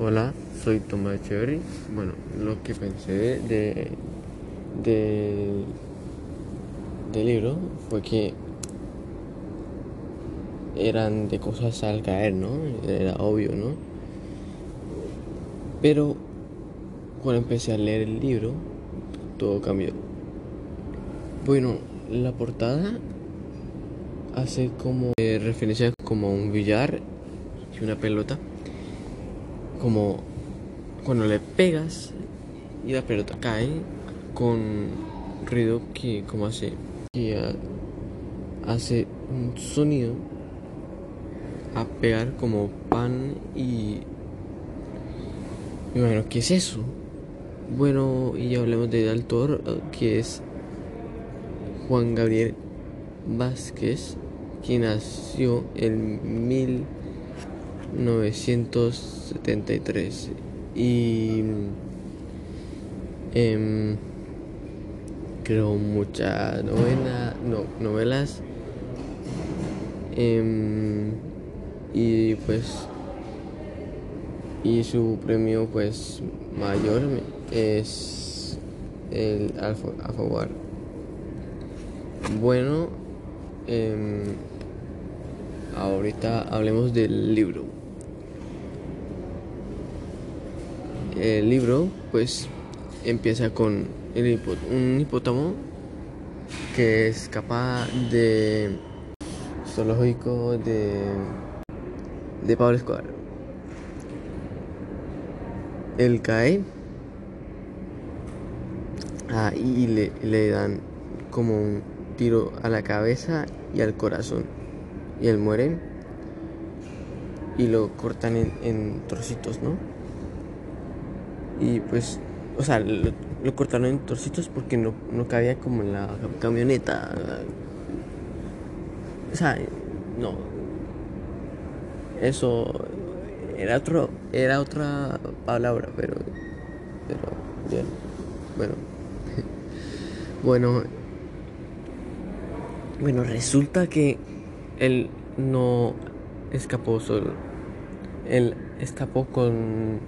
Hola, soy Tomás Echeverry. Bueno, lo que pensé de, de libro fue que eran de cosas al caer, ¿no? Era obvio, ¿no? Pero cuando empecé a leer el libro, todo cambió. Bueno, la portada hace como eh, referencia como un billar y una pelota. Como cuando le pegas y la pelota cae con ruido que como hace que hace un sonido a pegar como pan y bueno, ¿qué es eso? Bueno, y hablemos del autor que es Juan Gabriel Vázquez, quien nació en 1973 y eh, creó muchas novela, no, novelas eh, y pues y su premio pues mayor es el Alfaguara bueno eh, ahorita hablemos del libro. El libro pues empieza con un hipótamo que escapa de zoológico de de Pablo Escobar. Él cae ah, y le, le dan como un tiro a la cabeza y al corazón y él muere y lo cortan en, en trocitos, ¿no? Y pues, o sea, lo, cortaron en trocitos porque no, no cabía como en la camioneta. O sea, no. Eso era otro, era otra palabra, pero, pero, bueno, bueno, bueno, resulta que él no escapó solo, él escapó con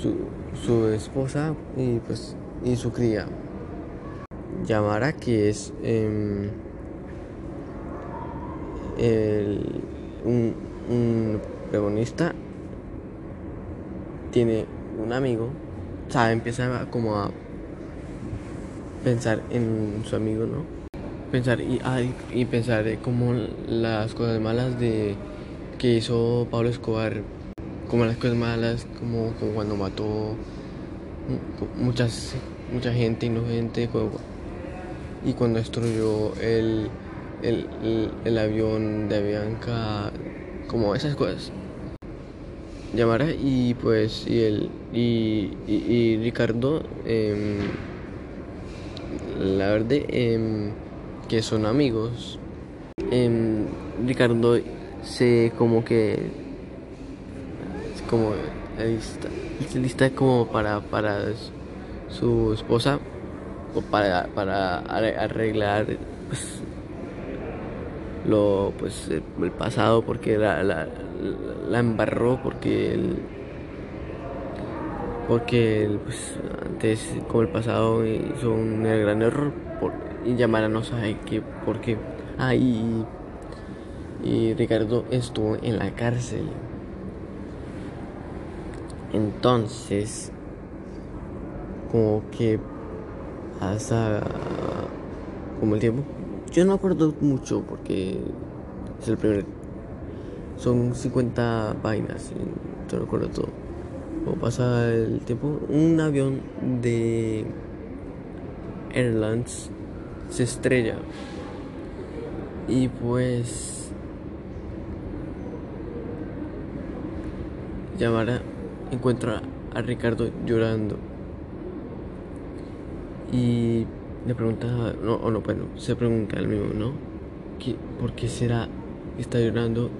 su, su esposa y pues y su cría, Yamara, que es eh, el, un, un protagonista tiene un amigo, o sea, empieza como a pensar en su amigo, ¿no? Pensar y, ah, y pensar como las cosas malas de que hizo Pablo Escobar, como las cosas malas, como, cuando mató muchas mucha gente inocente y cuando destruyó el, el, el, avión de Avianca como esas cosas. Llamara y pues y el y, y, y Ricardo eh, la verdad eh, que son amigos. Eh, Ricardo se como que como lista, lista como para para su esposa o para para arreglar pues, lo pues el pasado porque la, la, embarró porque porque pues, antes como el pasado hizo un gran error por, y Yamara no sabe qué por qué ah y, Ricardo estuvo en la cárcel entonces como que hasta como el tiempo yo no acuerdo mucho porque es el primer. Son 50 vainas, yo no recuerdo todo. Como pasa el tiempo, un avión de Airlines se estrella. Y pues. Llamara encuentra a Ricardo llorando. Y le pregunta, no, o no, bueno, se pregunta el mismo, ¿no? ¿Qué, ¿Por qué será que está llorando?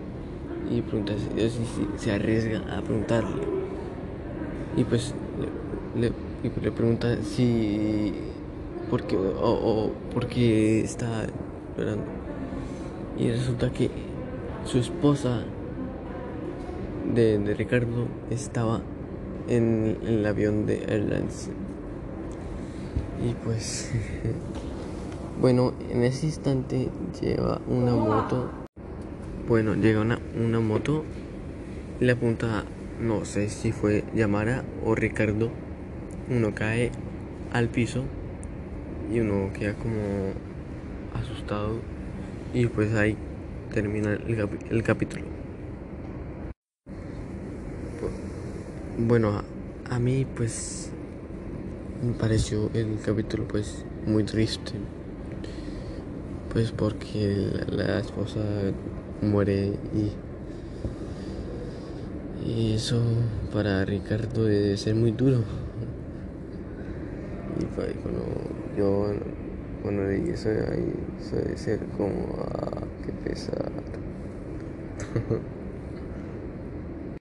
Y pregunta si, si, si se arriesga a preguntarle. Y pues le, le, le pregunta si, ¿por qué, o, o por qué está llorando? Y resulta que su esposa de, Ricardo estaba en, el avión de Airlines. Y pues, bueno, en ese instante lleva una moto. Bueno, llega una, una moto y le apunta, no sé si fue Yamara o Ricardo. Uno cae al piso y uno queda como asustado. Y pues ahí termina el, el capítulo. Bueno, a, a mí pues me pareció el capítulo pues muy triste. Pues porque la, esposa muere. Y eso para Ricardo debe ser muy duro. Y pues, cuando yo cuando leí eso, ahí, eso debe ser como, ah, qué pesar.